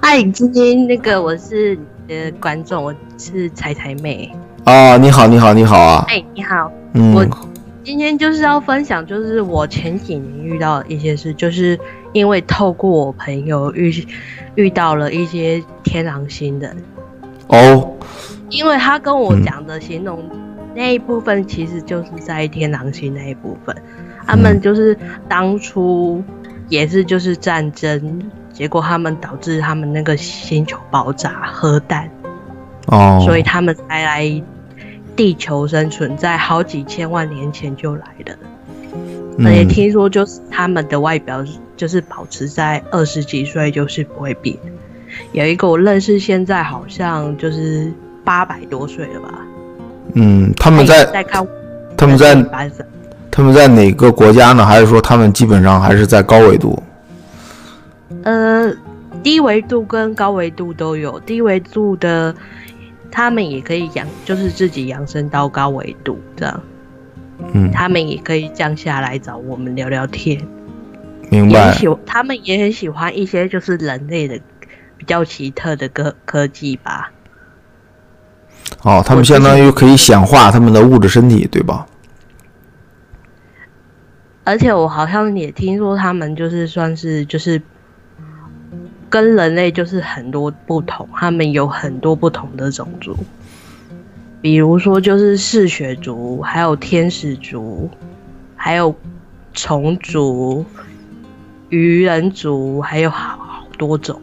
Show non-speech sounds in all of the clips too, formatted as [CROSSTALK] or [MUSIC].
嗨，今天那个我是你的观众，我是彩彩妹。啊，你好，你好，你好啊！哎，你好，嗯，我今天就是要分享，就是我前几年遇到的一些事，就是因为透过我朋友遇遇到了一些天狼星的，哦，因为他跟我讲的形容那一部分，其实就是在天狼星那一部分，他们就是当初也是就是战争，结果他们导致他们那个星球爆炸核弹，哦，所以他们才来地球生存，在好几千万年前就来了。嗯而且听说就是他们的外表就是保持在二十几岁就是不会变。有一个我认识，现在好像就是八百多岁了吧。嗯，他们在在看他们在他们在哪个国家呢？还是说他们基本上还是在高纬度？呃，低维度跟高维度都有。低维度的他们也可以养，就是自己养生到高维度这样。嗯，他们也可以降下来找我们聊聊天。明白。喜，他们也很喜欢一些就是人类的比较奇特的科科技吧。哦，他们相当于可以显化他们的物质身体，对吧？而且我好像也听说他们就是算是就是跟人类就是很多不同，他们有很多不同的种族，比如说就是嗜血族，还有天使族，还有虫族、鱼人族，还有好好多种。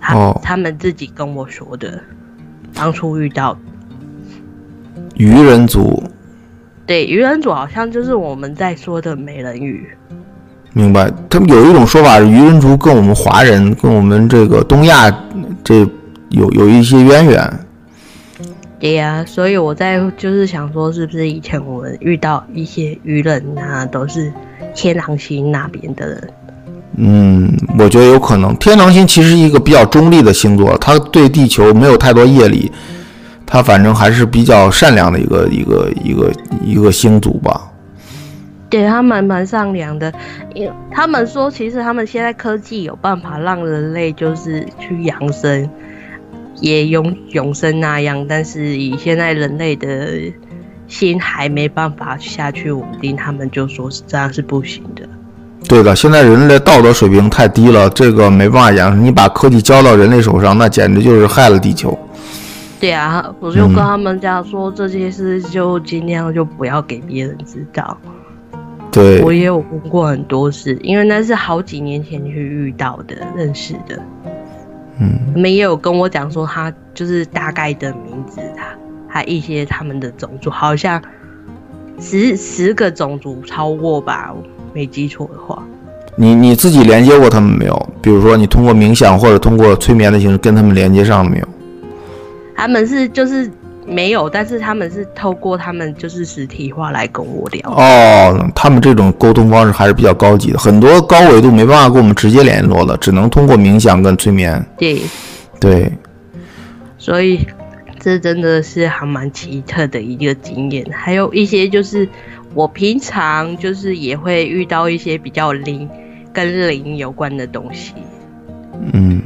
他、哦。他们自己跟我说的，当初遇到鱼人族，对愚人族好像就是我们在说的美人鱼。明白。他们有一种说法是，鱼人族跟我们华人、跟我们这个东亚这有有一些渊源。对呀、所以我在就是想说，是不是以前我们遇到一些愚人啊，都是天狼星那边的人？嗯，我觉得有可能。天狼星其实一个比较中立的星座，它对地球没有太多业力，它反正还是比较善良的一个一个一个一个星族吧。对他们蛮善良的，因为他们说，其实他们现在科技有办法让人类就是去养生，也永永生那样，但是以现在人类的心还没办法下去稳定，他们就说是这样是不行的。对的，现在人类道德水平太低了，这个没办法养。你把科技交到人类手上，那简直就是害了地球。对啊，我就跟他们讲说，这些事就尽量就不要给别人知道。对我，也有问过很多事，因为那是好几年前去遇到的、认识的。嗯，他们也有跟我讲说，他就是大概的名字，他还一些他们的种族，好像十十个种族超过吧，没记错的话。你你自己连接过他们没有？比如说你通过冥想或者通过催眠的形式跟他们连接上了没有？他们是就是没有，但是他们是透过他们就是实体化来跟我聊。哦，他们这种沟通方式还是比较高级的，很多高维度没办法跟我们直接联络的，只能通过冥想跟催眠。对，对，所以这真的是还蛮奇特的一个经验。还有一些就是我平常就是也会遇到一些比较灵跟灵有关的东西，嗯，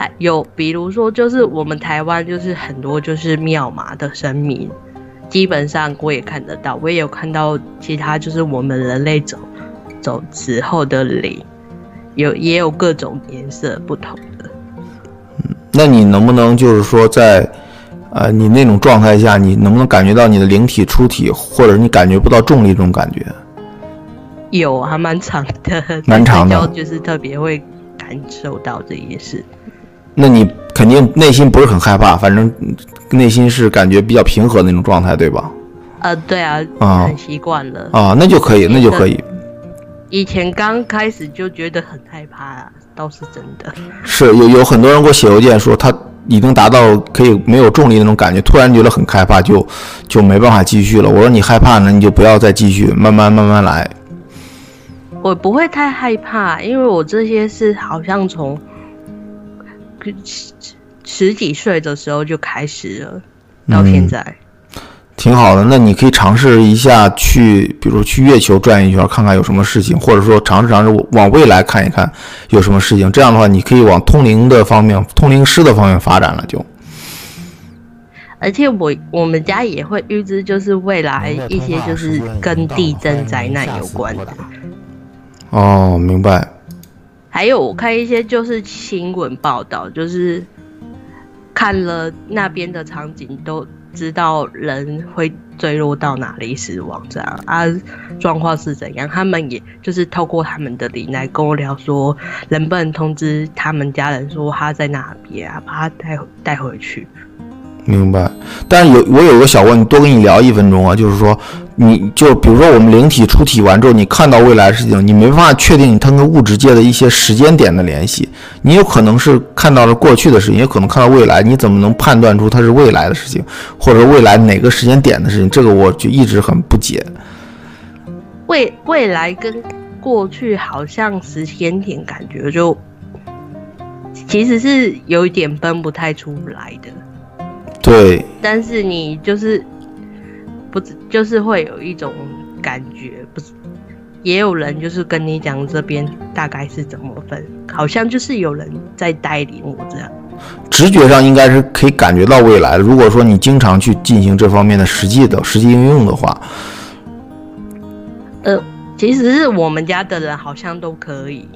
还有比如说就是我们台湾就是很多就是庙嘛的神明，基本上我也看得到，我也有看到其他就是我们人类走走之后的灵，有也有各种颜色不同的。那你能不能就是说在，呃，你那种状态下，你能不能感觉到你的灵体出体，或者你感觉不到重力这种感觉？有还蛮长的，蛮长的就是特别会感受到这件事。那你肯定内心不是很害怕，反正内心是感觉比较平和的那种状态，对吧？呃，对啊，啊很习惯了。啊，那就可以，那就可以。以前刚开始就觉得很害怕啊，倒是真的。是有有很多人给我写邮件说他已经达到可以没有重力那种感觉，突然觉得很害怕，就就没办法继续了。我说你害怕呢，你就不要再继续，慢慢慢慢来。我不会太害怕，因为我这些是好像从十十几岁的时候就开始了，到现在。挺好的。那你可以尝试一下去，比如去月球转一圈，看看有什么事情，或者说尝试尝试往未来看一看有什么事情。这样的话，你可以往通灵的方面、通灵师的方面发展了。就，而且我我们家也会预知，就是未来一些就是跟地震灾难有关的。哦，明白。还有我看一些就是新闻报道，就是看了那边的场景，都知道人会坠落到哪里死亡这样啊，状况是怎样？他们也就是透过他们的灵来跟我聊说，能不能通知他们家人说他在哪边啊，把他带带回去。明白，但有我有个小问，多跟你聊一分钟啊，就是说，你就比如说我们灵体出体完之后，你看到未来的事情，你没办法确定它跟物质界的一些时间点的联系，你有可能是看到了过去的事情，也可能看到未来，你怎么能判断出它是未来的事情，或者未来哪个时间点的事情？这个我就一直很不解。未未来跟过去好像时间点感觉就其实是有一点分不太出来的。对，但是你就是不，就是会有一种感觉，不是？也有人就是跟你讲这边大概是怎么分，好像就是有人在带领我这样。直觉上应该是可以感觉到未来。如果说你经常去进行这方面的实际的实际应用的话，呃，其实是我们家的人好像都可以。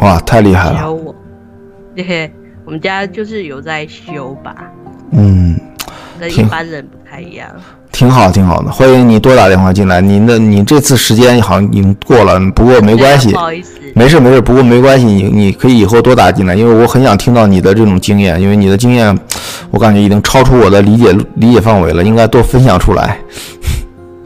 哇，太厉害了！有我，对，我们家就是有在修吧。嗯，跟一般人不太一样。挺好，挺好的。欢迎你多打电话进来。您的你这次时间好像已经过了，不过没关系，不好意思，没事没事。不过没关系，你你可以以后多打进来，因为我很想听到你的这种经验，因为你的经验，我感觉已经超出我的理解理解范围了，应该多分享出来。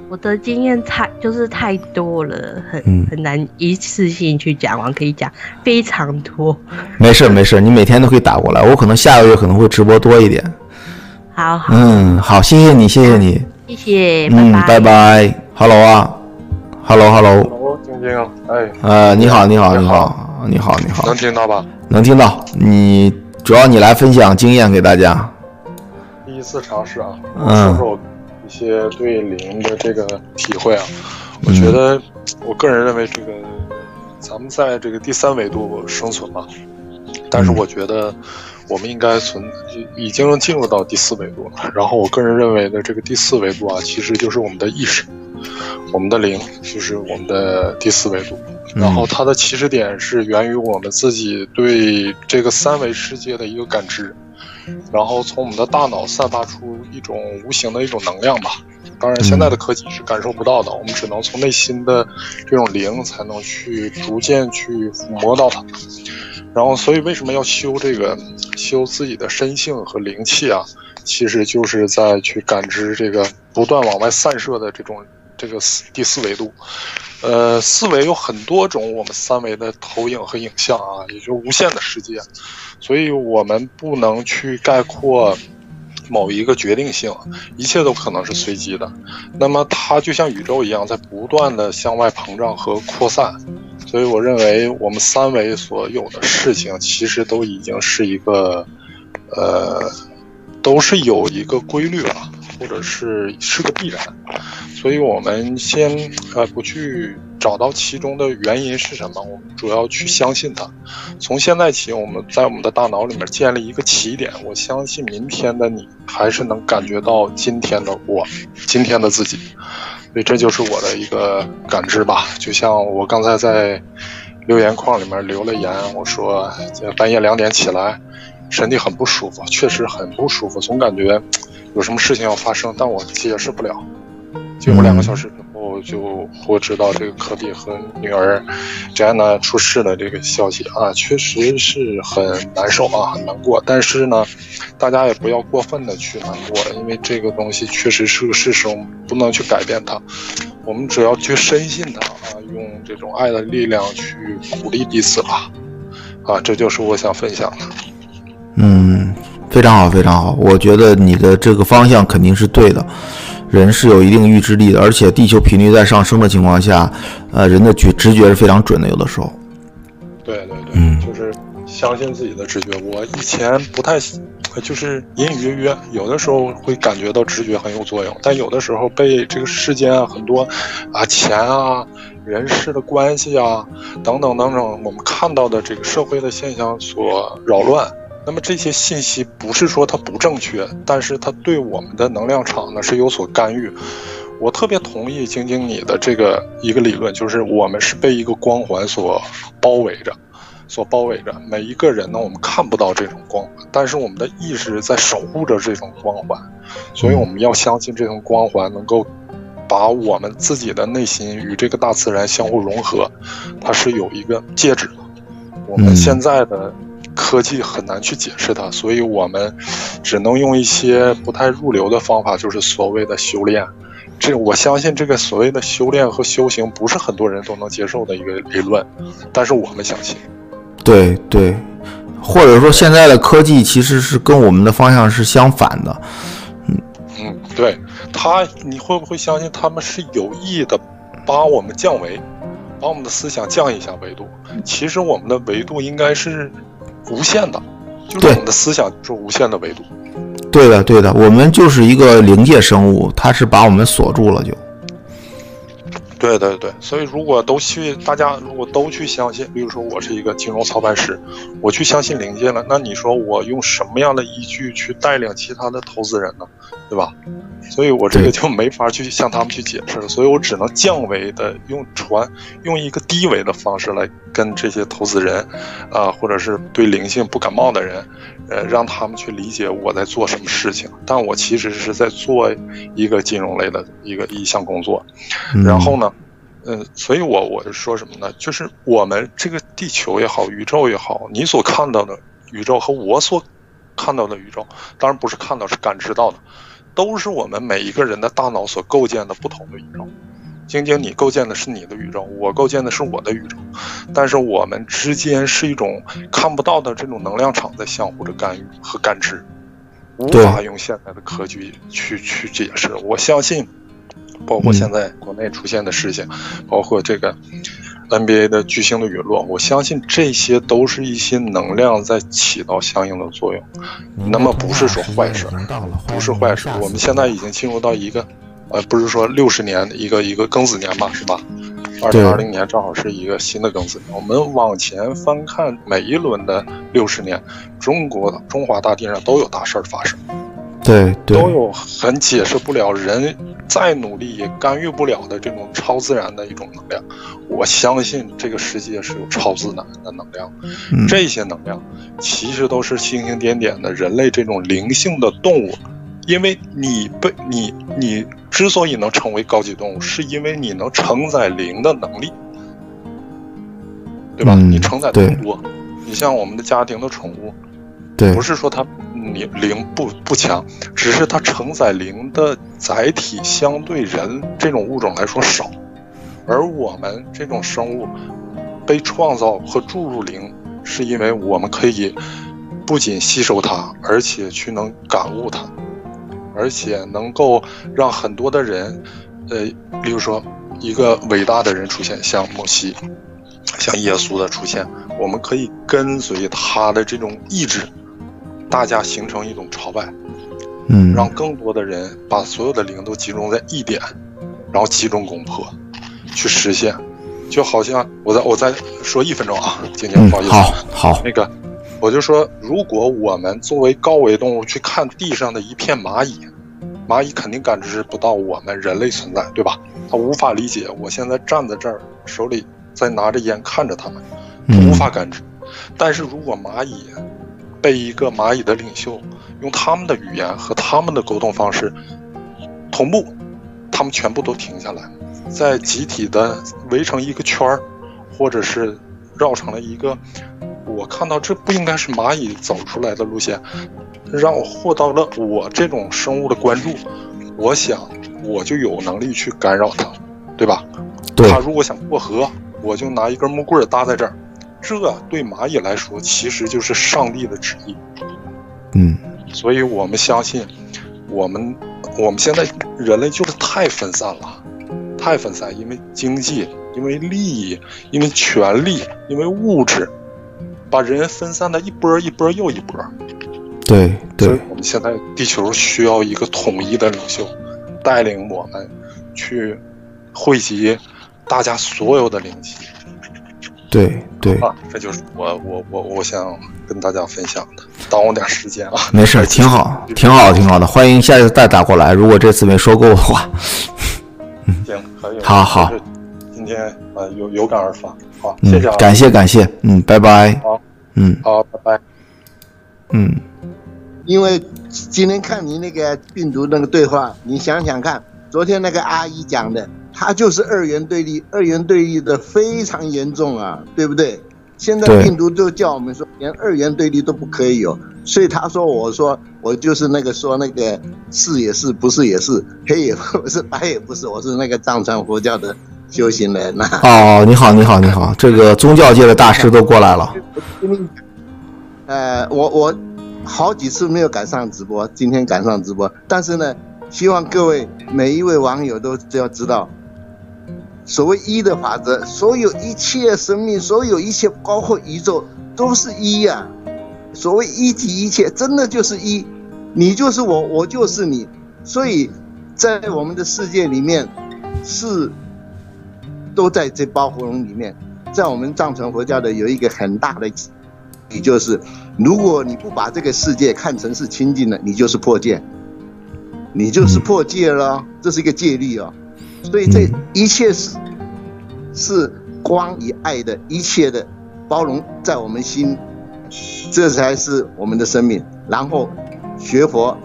我的经验太就是太多了，很很难一次性去讲完，可以讲非常多。没事没事，你每天都可以打过来，我可能下个月可能会直播多一点。好，嗯，好，谢谢你，谢谢你，谢谢，嗯，拜拜，Hello 啊，Hello，Hello，哦，晶晶，哎，呃，你好，你好，你好，你好，你好，能听到吧？能听到，你主要你来分享经验给大家。第一次尝试啊，说说我一些对零的这个体会啊，我觉得，我个人认为这个，咱们在这个第三维度生存嘛，但是我觉得。我们应该存已经进入到第四维度了。然后我个人认为的这个第四维度啊，其实就是我们的意识，我们的灵，就是我们的第四维度。然后它的起始点是源于我们自己对这个三维世界的一个感知，然后从我们的大脑散发出一种无形的一种能量吧。当然，现在的科技是感受不到的，我们只能从内心的这种灵才能去逐渐去抚摸到它。然后，所以为什么要修这个修自己的身性和灵气啊？其实就是在去感知这个不断往外散射的这种这个四第四维度。呃，四维有很多种我们三维的投影和影像啊，也就无限的世界。所以我们不能去概括某一个决定性，一切都可能是随机的。那么它就像宇宙一样，在不断的向外膨胀和扩散。所以我认为，我们三维所有的事情，其实都已经是一个，呃，都是有一个规律了，或者是是个必然。所以我们先呃不去找到其中的原因是什么，我们主要去相信它。从现在起，我们在我们的大脑里面建立一个起点。我相信明天的你还是能感觉到今天的我，今天的自己。所以这就是我的一个感知吧，就像我刚才在留言框里面留了言，我说半夜两点起来，身体很不舒服，确实很不舒服，总感觉有什么事情要发生，但我解释不了。结果两个小时之后，就获知到这个科比和女儿詹娜出事的这个消息啊，确实是很难受啊，很难过。但是呢，大家也不要过分的去难过，因为这个东西确实是个事实，我们不能去改变它。我们只要去深信它啊，用这种爱的力量去鼓励彼此吧。啊，这就是我想分享的。嗯，非常好，非常好。我觉得你的这个方向肯定是对的。人是有一定预知力的，而且地球频率在上升的情况下，呃，人的觉直觉是非常准的。有的时候，对对对，嗯，就是相信自己的直觉。我以前不太就是隐隐约约，有的时候会感觉到直觉很有作用，但有的时候被这个世间啊很多啊钱啊、人事的关系啊等等等等，我们看到的这个社会的现象所扰乱。那么这些信息不是说它不正确，但是它对我们的能量场呢是有所干预。我特别同意晶晶你的这个一个理论，就是我们是被一个光环所包围着。所包围着每一个人呢，我们看不到这种光环，但是我们的意识在守护着这种光环，所以我们要相信这种光环能够把我们自己的内心与这个大自然相互融合，它是有一个介质的。我们现在的科技很难去解释它，所以我们只能用一些不太入流的方法，就是所谓的修炼。这我相信，这个所谓的修炼和修行不是很多人都能接受的一个理论，但是我们相信。对对，或者说现在的科技其实是跟我们的方向是相反的，嗯嗯，对他，你会不会相信他们是有意的把我们降维，把我们的思想降一下维度？其实我们的维度应该是无限的，就是我们的思想是无限的维度。对的对的，我们就是一个灵界生物，它是把我们锁住了就。对对对，所以如果都去，大家如果都去相信，比如说我是一个金融操盘师，我去相信灵界了，那你说我用什么样的依据去带领其他的投资人呢？对吧？所以我这个就没法去向他们去解释了，所以我只能降维的用传，用一个低维的方式来跟这些投资人，啊，或者是对灵性不感冒的人，呃，让他们去理解我在做什么事情。但我其实是在做一个金融类的一个一项工作，然后呢？嗯，所以我我是说什么呢？就是我们这个地球也好，宇宙也好，你所看到的宇宙和我所看到的宇宙，当然不是看到，是感知到的，都是我们每一个人的大脑所构建的不同的宇宙。晶晶，你构建的是你的宇宙，我构建的是我的宇宙，但是我们之间是一种看不到的这种能量场在相互的干预和感知，无法用现在的科技去去解释。我相信。包括现在国内出现的事情，包括这个 NBA 的巨星的陨落，我相信这些都是一些能量在起到相应的作用。那么不是说坏事，不是坏事。我们现在已经进入到一个，呃，不是说六十年一个一个庚子年吧，是吧？二零二零年正好是一个新的庚子年。我们往前翻看每一轮的六十年，中国的中华大地上都有大事儿发生。对，都有很解释不了，人再努力也干预不了的这种超自然的一种能量。我相信这个世界是有超自然的能量，这些能量其实都是星星点点的人类这种灵性的动物。因为你被你你之所以能成为高级动物，是因为你能承载灵的能力，对吧？你承载更多。你像我们的家庭的宠物，对，不是说它。灵灵不不强，只是它承载灵的载体相对人这种物种来说少，而我们这种生物被创造和注入灵，是因为我们可以不仅吸收它，而且去能感悟它，而且能够让很多的人，呃，比如说一个伟大的人出现，像摩西，像耶稣的出现，我们可以跟随他的这种意志。大家形成一种朝拜，嗯，让更多的人把所有的灵都集中在一点，然后集中攻破，去实现。就好像我再我再说一分钟啊，静静，不好意思，好，好，那个，我就说，如果我们作为高维动物去看地上的一片蚂蚁，蚂蚁肯定感知不到我们人类存在，对吧？它无法理解我现在站在这儿，手里在拿着烟看着它们，无法感知。但是如果蚂蚁，被一个蚂蚁的领袖用他们的语言和他们的沟通方式同步，他们全部都停下来，在集体的围成一个圈儿，或者是绕成了一个，我看到这不应该是蚂蚁走出来的路线，让我获得了我这种生物的关注，我想我就有能力去干扰它，对吧？它如果想过河，我就拿一根木棍搭在这儿。这对蚂蚁来说，其实就是上帝的旨意。嗯，所以我们相信，我们我们现在人类就是太分散了，太分散，因为经济，因为利益，因为权力，因为物质，把人分散的一波一波又一波。对对，我们现在地球需要一个统一的领袖，带领我们去汇集大家所有的灵气。对对啊，这就是我我我我想跟大家分享的，耽误点时间啊。没事，挺好，[LAUGHS] 挺好，挺好的。欢迎下次再打过来，如果这次没说够的话。[LAUGHS] 行，可以。好好。今天呃，有有感而发，好，谢谢啊。感谢感谢，嗯，拜拜。好，嗯，好，拜拜。嗯，因为今天看你那个病毒那个对话，你想想看，昨天那个阿姨讲的。它就是二元对立，二元对立的非常严重啊，对不对？现在病毒就叫我们说，连二元对立都不可以有，所以他说，我说我就是那个说那个是也是，不是也是，黑也不是，[LAUGHS] 白也不是，我是那个藏传佛教的修行人呐。哦，你好，你好，你好，这个宗教界的大师都过来了。[LAUGHS] 呃，我我好几次没有赶上直播，今天赶上直播，但是呢，希望各位每一位网友都要知道。所谓一的法则，所有一切生命，所有一切包括宇宙都是一呀。所谓一体一切，真的就是一，你就是我，我就是你。所以，在我们的世界里面，是都在这包袱笼里面。在我们藏传佛教的有一个很大的，也就是，如果你不把这个世界看成是清净的，你就是破戒，你就是破戒了，这是一个戒律哦。所以这一切是是光与爱的一切的包容在我们心，这才是我们的生命。然后学佛，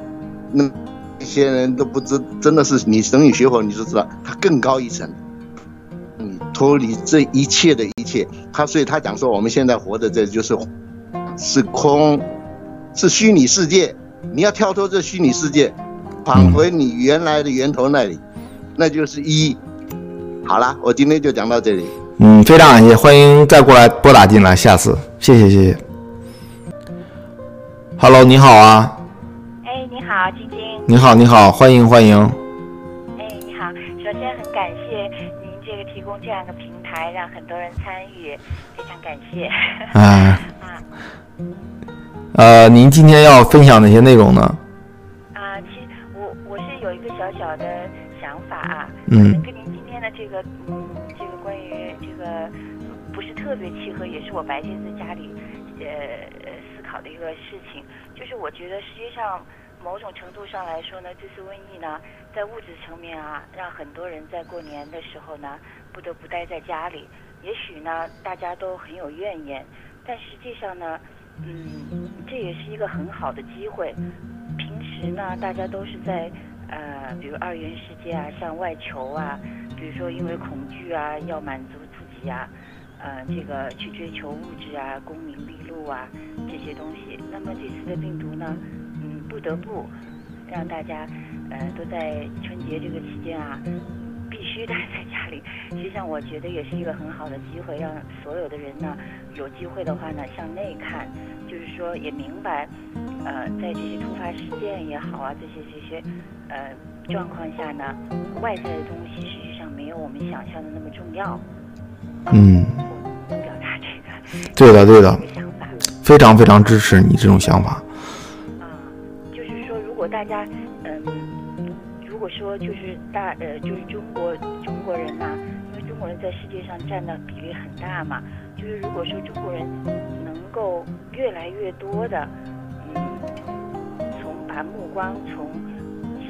那些人都不知，真的是你等你学佛，你就知道它更高一层，你脱离这一切的一切。他所以他讲说，我们现在活的这就是是空，是虚拟世界。你要跳脱这虚拟世界，返回你原来的源头那里。那就是一，好啦，我今天就讲到这里。嗯，非常感谢，欢迎再过来拨打进来，下次，谢谢谢谢。Hello，你好啊。哎，你好，晶晶。你好，你好，欢迎欢迎。哎，你好，首先很感谢您这个提供这样一个平台，让很多人参与，非常感谢。啊。[LAUGHS] 啊。呃，您今天要分享哪些内容呢？嗯，跟您今天的这个，嗯，这个关于这个不是特别契合，也是我白天在家里，呃，思考的一个事情。就是我觉得，实际上某种程度上来说呢，这次瘟疫呢，在物质层面啊，让很多人在过年的时候呢，不得不待在家里。也许呢，大家都很有怨言，但实际上呢，嗯，这也是一个很好的机会。平时呢，大家都是在。呃，比如二元世界啊，向外求啊，比如说因为恐惧啊，要满足自己啊，呃，这个去追求物质啊，功名利禄啊这些东西。那么这次的病毒呢，嗯，不得不让大家呃都在春节这个期间啊，必须待在家里。实际上，我觉得也是一个很好的机会，让所有的人呢，有机会的话呢，向内看，就是说也明白，呃，在这些突发事件也好啊，这些这些。呃，状况下呢，外在的东西实际上没有我们想象的那么重要。嗯，表达这个，对的，对的，想法，非常非常支持你这种想法。啊，就是说，如果大家，嗯，如果说就是大，呃，就是中国中国人呐，因为中国人在世界上占的比例很大嘛，就是如果说中国人能够越来越多的，嗯，从把目光从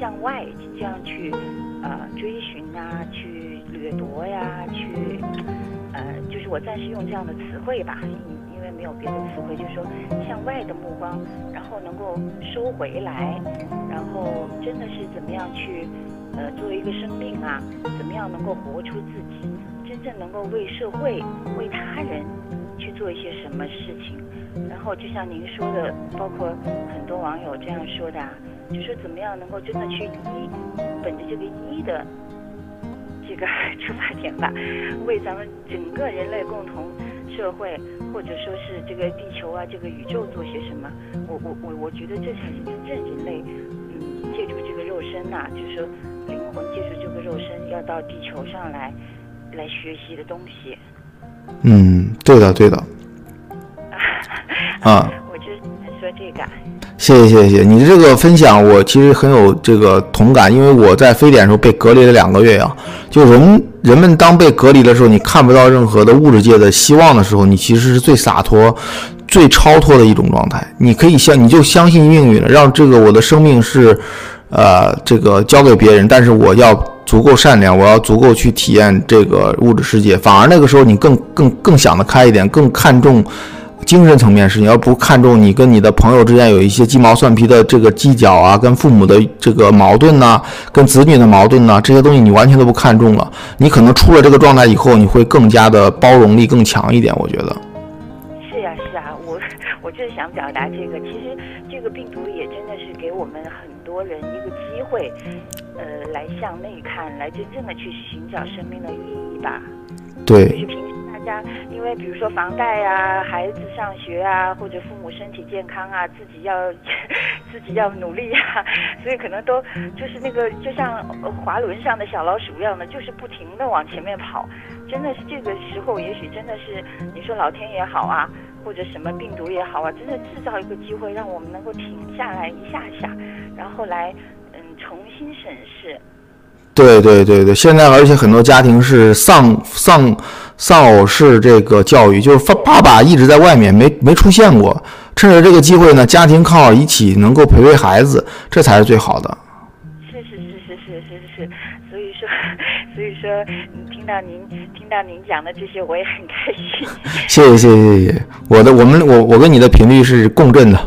向外这样去，呃，追寻啊，去掠夺呀，去，呃，就是我暂时用这样的词汇吧，因为没有别的词汇，就是说向外的目光，然后能够收回来，然后真的是怎么样去，呃，作为一个生命啊，怎么样能够活出自己，真正能够为社会、为他人做一些什么事情，然后就像您说的，包括很多网友这样说的啊。就说怎么样能够真的去一，本着这个一的这个 [LAUGHS] 出发点吧，为咱们整个人类共同社会，或者说是这个地球啊，这个宇宙做些什么？我我我我觉得这才是真正人类，嗯，借助这个肉身呐，就是说灵魂借助这个肉身要到地球上来来学习的东西。嗯，对的，对的。[LAUGHS] 啊。我就说这个。谢谢谢谢你的这个分享，我其实很有这个同感，因为我在非典的时候被隔离了两个月呀。就人人们当被隔离的时候，你看不到任何的物质界的希望的时候，你其实是最洒脱、最超脱的一种状态。你可以相，你就相信命运了，让这个我的生命是，呃，这个交给别人，但是我要足够善良，我要足够去体验这个物质世界。反而那个时候你更更更想得开一点，更看重。精神层面是，你要不看重你跟你的朋友之间有一些鸡毛蒜皮的这个计较啊，跟父母的这个矛盾呐，跟子女的矛盾呐，这些东西你完全都不看重了。你可能出了这个状态以后，你会更加的包容力更强一点。我觉得。是呀是啊，我我就是想表达这个。其实这个病毒也真的是给我们很多人一个机会，呃，来向内，来真正的去寻找生命的意义吧。对。就是平时。家，因为比如说房贷啊，孩子上学啊，或者父母身体健康啊，自己要 [LAUGHS] 自己要努力啊，[LAUGHS] 所以可能都就是那个就像滑轮上的小老鼠一样的，就是不停的往前面跑。真的是这个时候，也许真的是你说老天也好啊，或者什么病毒也好啊，真的制造一个机会，让我们能够停下来一下下，然后来嗯重新审视。对对对对，现在而且很多家庭是丧丧丧偶式这个教育，就是爸爸爸一直在外面没没出现过，趁着这个机会呢，家庭靠一起能够陪陪孩子，这才是最好的。是是是是是是是，[LAUGHS] 所以说所以说，听到您听到您讲的这些，我也很开心。谢谢谢谢谢谢，我的我们我我跟你的频率是共振的。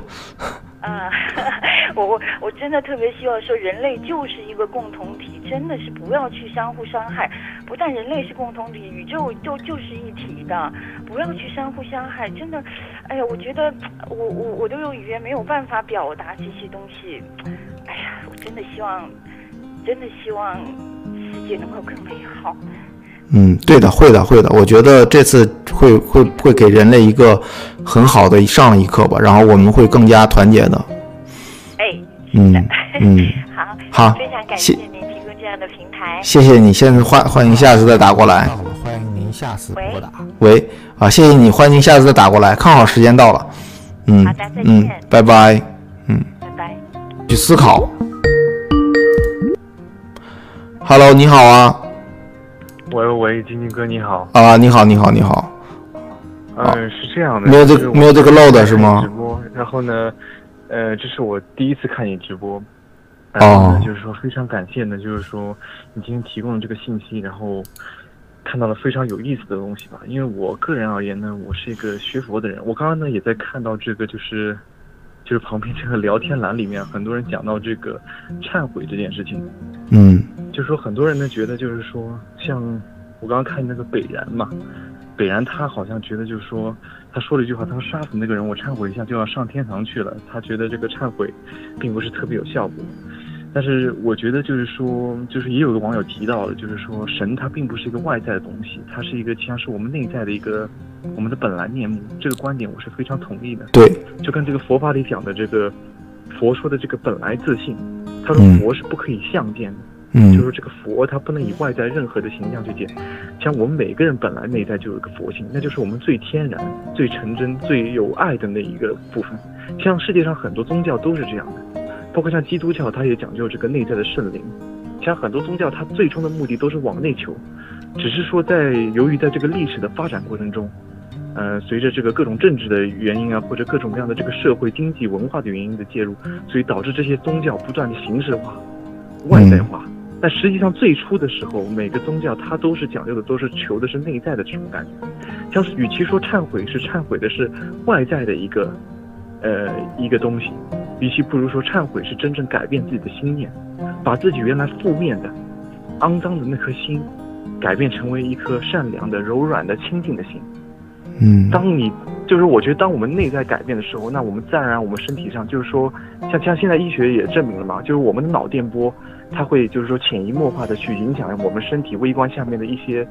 啊。[LAUGHS] 我我我真的特别希望说，人类就是一个共同体，真的是不要去相互伤害。不但人类是共同体，宇宙就就是一体的，不要去相互伤害。真的，哎呀，我觉得我我我都用语言没有办法表达这些东西。哎呀，我真的希望，真的希望世界能够更美好。嗯，对的，会的，会的。我觉得这次会会会给人类一个很好的上一课吧，然后我们会更加团结的。哎嗯嗯，[LAUGHS] 好，好，非常感谢台。谢谢你，现在欢欢迎下次再打过来。欢迎您下次拨打。喂，啊，谢谢你，欢迎您下次再打过来。看好时间到了。嗯，好的，再见。拜拜。嗯，拜拜。去思考。Hello，你好啊。喂喂，晶晶哥你好。啊，你好，你好，你好。嗯，是这样的。没有这个没有这个漏的是吗？直播，然后呢？呃，这是我第一次看你直播，哦，就是说非常感谢呢，就是说你今天提供的这个信息，然后看到了非常有意思的东西吧。因为我个人而言呢，我是一个学佛的人，我刚刚呢也在看到这个，就是就是旁边这个聊天栏里面，很多人讲到这个忏悔这件事情，嗯，就是说很多人呢觉得就是说，像我刚刚看那个北然嘛。北然他好像觉得就是说，他说了一句话，他说杀死那个人，我忏悔一下就要上天堂去了。他觉得这个忏悔，并不是特别有效果。但是我觉得就是说，就是也有个网友提到了，就是说神它并不是一个外在的东西，它是一个像是我们内在的一个我们的本来面目。这个观点我是非常同意的。对，就跟这个佛法里讲的这个佛说的这个本来自信，他说佛是不可以相见的。嗯，就是这个佛，它不能以外在任何的形象去见。像我们每个人本来内在就有一个佛性，那就是我们最天然、最纯真、最有爱的那一个部分。像世界上很多宗教都是这样的，包括像基督教，它也讲究这个内在的圣灵。像很多宗教，它最终的目的都是往内求，只是说在由于在这个历史的发展过程中，呃，随着这个各种政治的原因啊，或者各种各样的这个社会、经济、文化的原因的介入，所以导致这些宗教不断的形式化、外在化。但实际上，最初的时候，每个宗教它都是讲究的，都是求的是内在的这种感觉。像是与其说忏悔是忏悔的是外在的一个，呃，一个东西，与其不如说忏悔是真正改变自己的心念，把自己原来负面的、肮脏的那颗心，改变成为一颗善良的、柔软的、清净的心。嗯，当你就是我觉得，当我们内在改变的时候，那我们自然而然我们身体上就是说，像像现在医学也证明了嘛，就是我们的脑电波。它会就是说潜移默化的去影响我们身体微观下面的一些，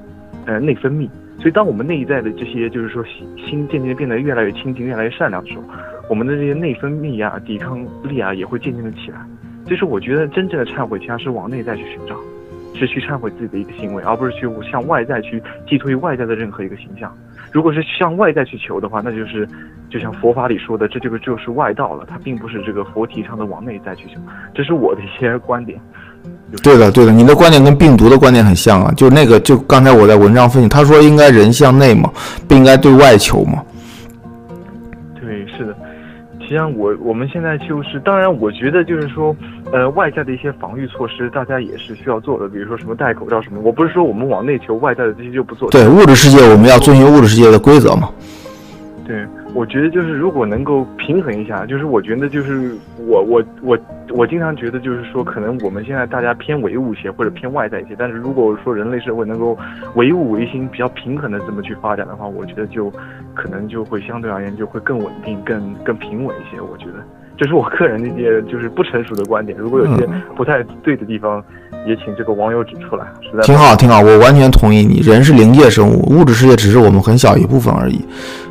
呃内分泌。所以当我们内在的这些就是说心渐渐变得越来越清净、越来越善良的时候，我们的这些内分泌啊、抵抗力啊也会渐渐的起来。所以说，我觉得真正的忏悔其实是往内在去寻找。是去忏悔自己的一个行为，而不是去向外在去寄托于外在的任何一个形象。如果是向外在去求的话，那就是就像佛法里说的，这这个就是外道了，它并不是这个佛提倡的往内在去求。这是我的一些观点。对的，对的，你的观点跟病毒的观点很像啊，就那个，就刚才我在文章分析，他说应该人向内嘛，不应该对外求嘛。实际上，我我们现在就是，当然，我觉得就是说，呃，外在的一些防御措施，大家也是需要做的，比如说什么戴口罩什么。我不是说我们往内求，外在的这些就不做。对，物质世界我们要遵循物质世界的规则嘛。对，我觉得就是如果能够平衡一下，就是我觉得就是我我我我经常觉得就是说，可能我们现在大家偏唯物一些或者偏外在一些，但是如果说人类社会能够唯物唯心比较平衡的这么去发展的话，我觉得就可能就会相对而言就会更稳定、更更平稳一些。我觉得这是我个人的一些就是不成熟的观点，如果有些不太对的地方。也请这个网友指出来，实在挺好，挺好，我完全同意你。人是灵界生物，物质世界只是我们很小一部分而已。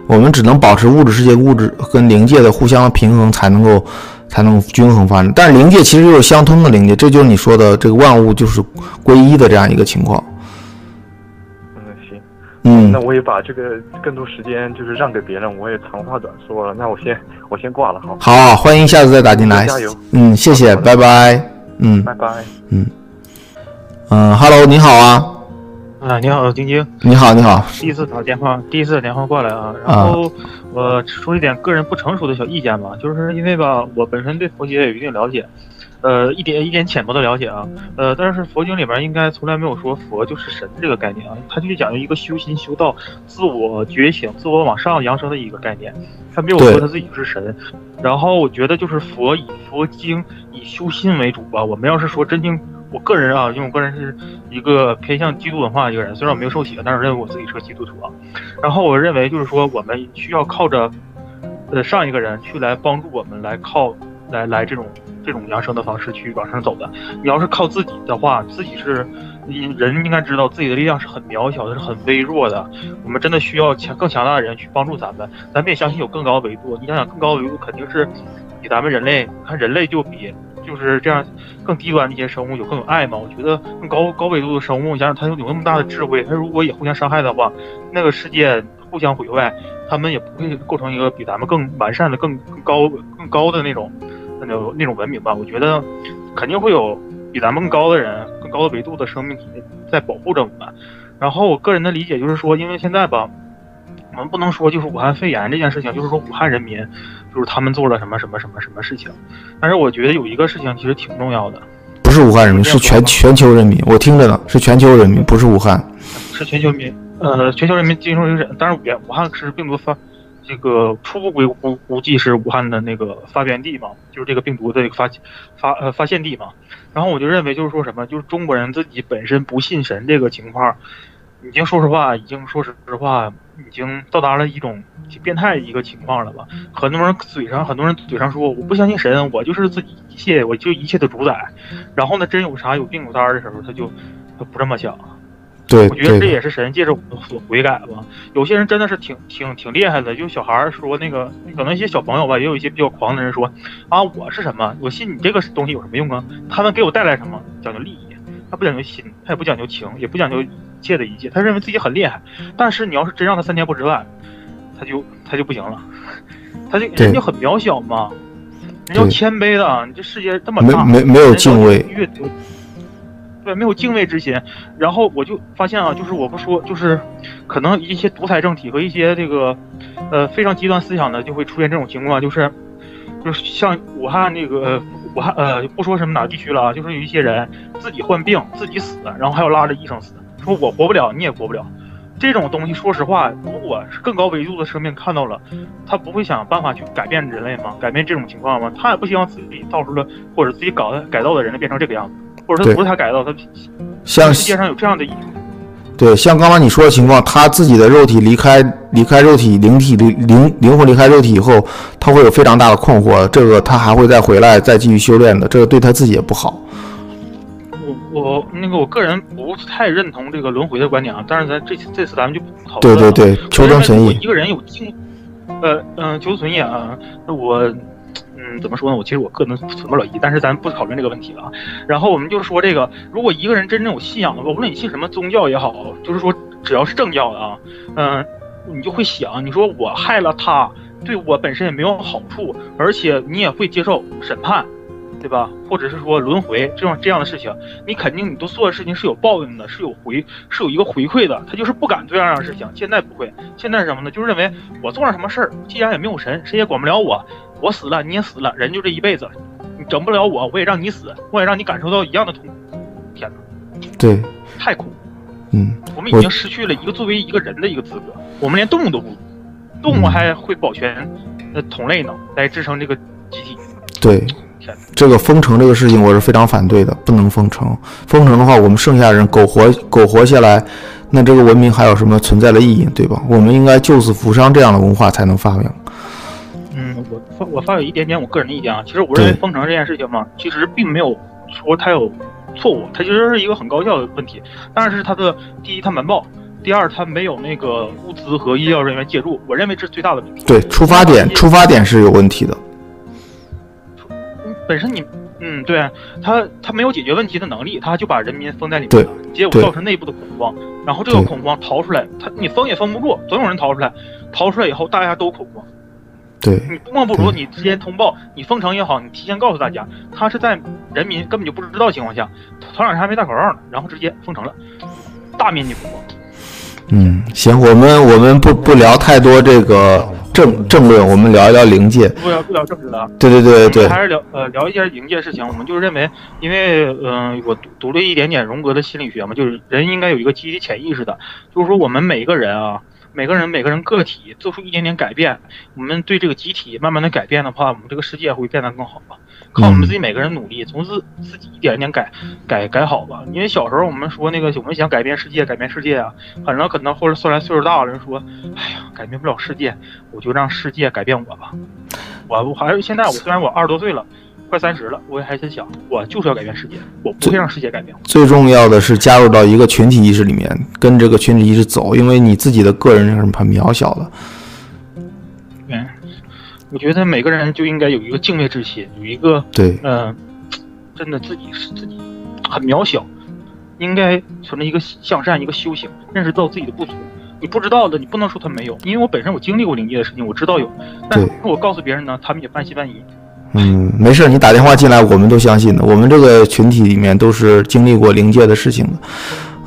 我们只能保持物质世界物质跟灵界的互相平衡，才能够才能均衡发展。但是灵界其实又是相通的灵界，这就是你说的这个万物就是归一的这样一个情况。嗯，行，嗯，那我也把这个更多时间就是让给别人，我也长话短说了。那我先我先挂了，好。好，欢迎下次再打进来。加油。嗯，谢谢，拜拜。嗯，拜拜。嗯。嗯，Hello，你好啊。啊，你好，晶晶。你好，你好。第一次打电话，第一次打电话过来啊。然后我说一点个人不成熟的小意见吧，就是因为吧，我本身对佛学有一定了解，呃，一点一点浅薄的了解啊。呃，但是佛经里边应该从来没有说佛就是神这个概念啊，它就是讲究一个修心修道、自我觉醒、自我往上扬升的一个概念，他没有说他自己是神。然后我觉得就是佛以佛经以修心为主吧。我们要是说真经。我个人啊，因为我个人是一个偏向基督文化的一个人，虽然我没有受洗，但是认为我自己是个基督徒啊。然后我认为就是说，我们需要靠着，呃，上一个人去来帮助我们，来靠来来这种这种扬升的方式去往上走的。你要是靠自己的话，自己是人应该知道自己的力量是很渺小的，是很微弱的。我们真的需要强更强大的人去帮助咱们。咱们也相信有更高维度。你想想，更高维度肯定是比咱们人类，看人类就比。就是这样，更低端的一些生物有更有爱嘛？我觉得更高高维度的生物，你想想，它有有那么大的智慧，它如果也互相伤害的话，那个世界互相毁坏，他们也不会构成一个比咱们更完善的、更更高、更高的那种那种那种文明吧？我觉得肯定会有比咱们更高的人、更高的维度的生命体在保护着我们。然后我个人的理解就是说，因为现在吧，我们不能说就是武汉肺炎这件事情，就是说武汉人民。就是他们做了什么什么什么什么事情，但是我觉得有一个事情其实挺重要的，不是武汉人民，是全全球人民。我听着呢，是全球人民，不是武汉，是全球民，呃，全球人民接受一个但是武武汉是病毒发，这个初步估估估计是武汉的那个发源地嘛，就是这个病毒的发发呃发现地嘛。然后我就认为就是说什么，就是中国人自己本身不信神这个情况。已经说实话，已经说实话，已经到达了一种变态一个情况了吧？很多人嘴上，很多人嘴上说我不相信神，我就是自己一切，我就一切的主宰。然后呢，真有啥有病有灾的时候，他就他不这么想。对，我觉得这也是神借着我所悔改吧。有些人真的是挺挺挺厉害的，就小孩说那个，可能一些小朋友吧，也有一些比较狂的人说啊，我是什么？我信你这个东西有什么用啊？他能给我带来什么？讲究利益。他不讲究心，他也不讲究情，也不讲究一切的一切。他认为自己很厉害，但是你要是真让他三天不吃饭，他就他就不行了。他就人就很渺小嘛，人要谦卑的。你这世界这么大，没没没有敬畏，越对没有敬畏之心。然后我就发现啊，就是我不说，就是可能一些独裁政体和一些这个呃非常极端思想的，就会出现这种情况，就是就是像武汉那个。武汉呃，不说什么哪地区了啊，就是有一些人自己患病，自己死，然后还要拉着医生死，说我活不了，你也活不了。这种东西，说实话，如果是更高维度的生命看到了，他不会想办法去改变人类吗？改变这种情况吗？他也不希望自己造出了或者自己搞的改造的人类变成这个样子，或者他不是他改造，他像世界上有这样的。对，像刚刚你说的情况，他自己的肉体离开离开肉体，灵体灵灵灵魂离开肉体以后，他会有非常大的困惑。这个他还会再回来，再继续修炼的。这个对他自己也不好。我我那个我个人不太认同这个轮回的观点啊，但是咱这这次咱们就不讨论了。对对对，求生存异。一个人有精，呃嗯，求存异啊，那我。嗯，嗯，怎么说呢？我其实我个人存不了疑，但是咱不讨论这个问题了啊。然后我们就说这个，如果一个人真正有信仰的话，无论你信什么宗教也好，就是说只要是正教的啊，嗯，你就会想，你说我害了他，对我本身也没有好处，而且你也会接受审判。对吧？或者是说轮回这种这样的事情，你肯定你都做的事情是有报应的，是有回是有一个回馈的。他就是不敢做这样的事情。现在不会，现在是什么呢？就是认为我做了什么事儿，既然也没有神，谁也管不了我，我死了你也死了，人就这一辈子，你整不了我，我也让你死，我也让你感受到一样的痛苦。天哪，对，太苦。嗯，我们已经失去了一个作为一个人的一个资格，我们连动物都不如，动物还会保全呃同类呢，来支撑这个集体。对。这个封城这个事情，我是非常反对的，不能封城。封城的话，我们剩下人苟活苟活下来，那这个文明还有什么存在的意义，对吧？我们应该救死扶伤这样的文化才能发扬。嗯，我发我发表一点点我个人的意见啊。其实我认为封城这件事情嘛，其实并没有说它有错误，它其实是一个很高效的问题。但是它的第一，它瞒报；第二，它没有那个物资和医疗人员介入。我认为这是最大的问题。对，出发点出发点是有问题的。本身你，嗯，对他，他没有解决问题的能力，他就把人民封在里面了，结果造成内部的恐慌，然后这个恐慌逃出来，他你封也封不住，总有人逃出来，逃出来以后大家都恐慌，对，你莫不如你直接通报，你封城也好，你提前告诉大家，他是在人民根本就不知道情况下，头两天还没戴口罩呢，然后直接封城了，大面积恐慌。嗯，行，我们我们不不聊太多这个。政政论，我们聊一聊灵界。不聊不聊政治了。对对对对还是聊呃聊一些灵界事情。我们就是认为，因为嗯，我读读了一点点荣格的心理学嘛，就是人应该有一个集体潜意识的，就是说我们每个人啊。每个人每个人个体做出一点点改变，我们对这个集体慢慢的改变的话，我们这个世界会变得更好吧？靠我们自己每个人努力，从自自己一点一点改改改好吧。因为小时候我们说那个我们想改变世界，改变世界啊，反正可能或者后来岁数大了人说，哎呀，改变不了世界，我就让世界改变我吧。我我还是现在我虽然我二十多岁了。快三十了，我也还在想，我就是要改变世界，我不会让世界改变。最重要的是加入到一个群体意识里面，跟这个群体意识走，因为你自己的个人是很渺小的。对，我觉得每个人就应该有一个敬畏之心，有一个对，嗯，真的自己是自己很渺小，应该存着一个向善，一个修行，认识到自己的不足。你不知道的，你不能说他没有，因为我本身我经历过灵界的事情，我知道有，但是我告诉别人呢，他们也半信半疑。嗯，没事，你打电话进来，我们都相信的。我们这个群体里面都是经历过灵界的事情的。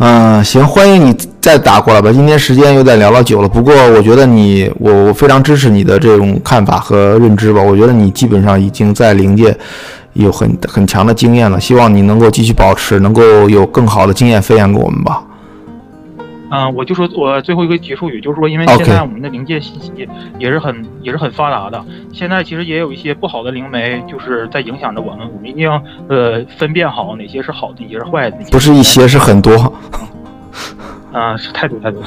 嗯，行，欢迎你再打过来吧。今天时间有点聊了久了，不过我觉得你，我我非常支持你的这种看法和认知吧。我觉得你基本上已经在灵界有很很强的经验了，希望你能够继续保持，能够有更好的经验分享给我们吧。嗯，我就说，我最后一个结束语就是说，因为现在我们的灵界信息也是很也是很发达的。现在其实也有一些不好的灵媒，就是在影响着我们。我们一定要呃分辨好哪些是好的，哪些是坏的。不是一些，是很多。啊，是太多太多。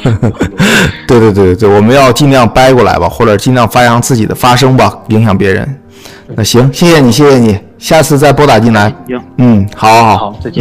[LAUGHS] 对对对对，我们要尽量掰过来吧，或者尽量发扬自己的发声吧，影响别人。那行，谢谢你，谢谢你，下次再拨打进来。行，嗯，好，好，好，再见。